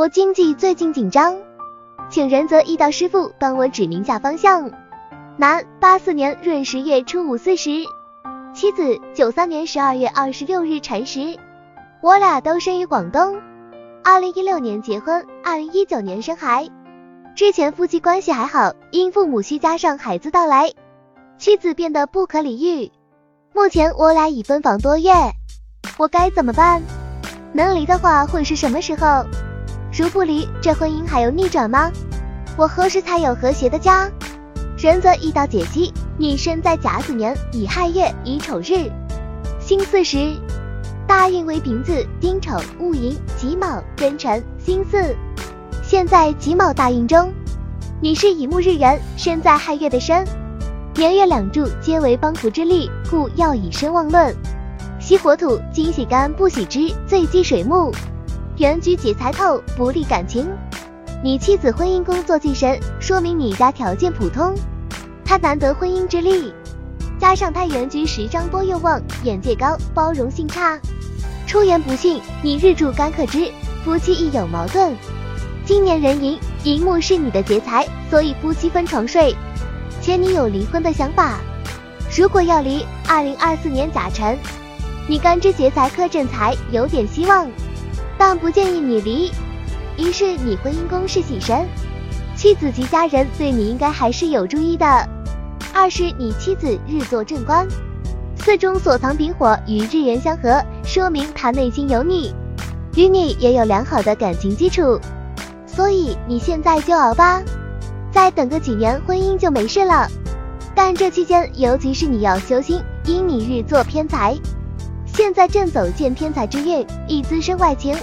我经济最近紧张，请仁泽一道师傅帮我指明下方向。男，八四年闰十月初五巳时，妻子九三年十二月二十六日辰时，我俩都生于广东，二零一六年结婚，二零一九年生孩。之前夫妻关系还好，因父母需加上孩子到来，妻子变得不可理喻。目前我俩已分房多月，我该怎么办？能离的话会是什么时候？如不离，这婚姻还有逆转吗？我何时才有和谐的家？仁则一道解析：你生在甲子年乙亥月乙丑日，辛巳时，大运为丙子、丁丑、戊寅、己卯、庚辰、辛巳。现在己卯大运中，你是乙木日人，生在亥月的身，年月两柱皆为帮扶之力，故要以身旺论。喜火土，金喜干不喜之，最忌水木。原局劫财透，不利感情。你妻子婚姻工作忌神，说明你家条件普通，他难得婚姻之力。加上他原局十张多又旺，眼界高，包容性差，出言不逊。你日柱干克之，夫妻亦有矛盾。今年壬寅，寅木是你的劫财，所以夫妻分床睡，且你有离婚的想法。如果要离，二零二四年甲辰，你干支劫财克正财，有点希望，但不建议你离。一是你婚姻宫是喜神，妻子及家人对你应该还是有注意的；二是你妻子日坐正官，四中所藏丙火与日元相合，说明他内心有你，与你也有良好的感情基础。所以你现在就熬吧，再等个几年，婚姻就没事了。但这期间，尤其是你要修心，因你日坐偏财，现在正走见天才之运，易滋生外情。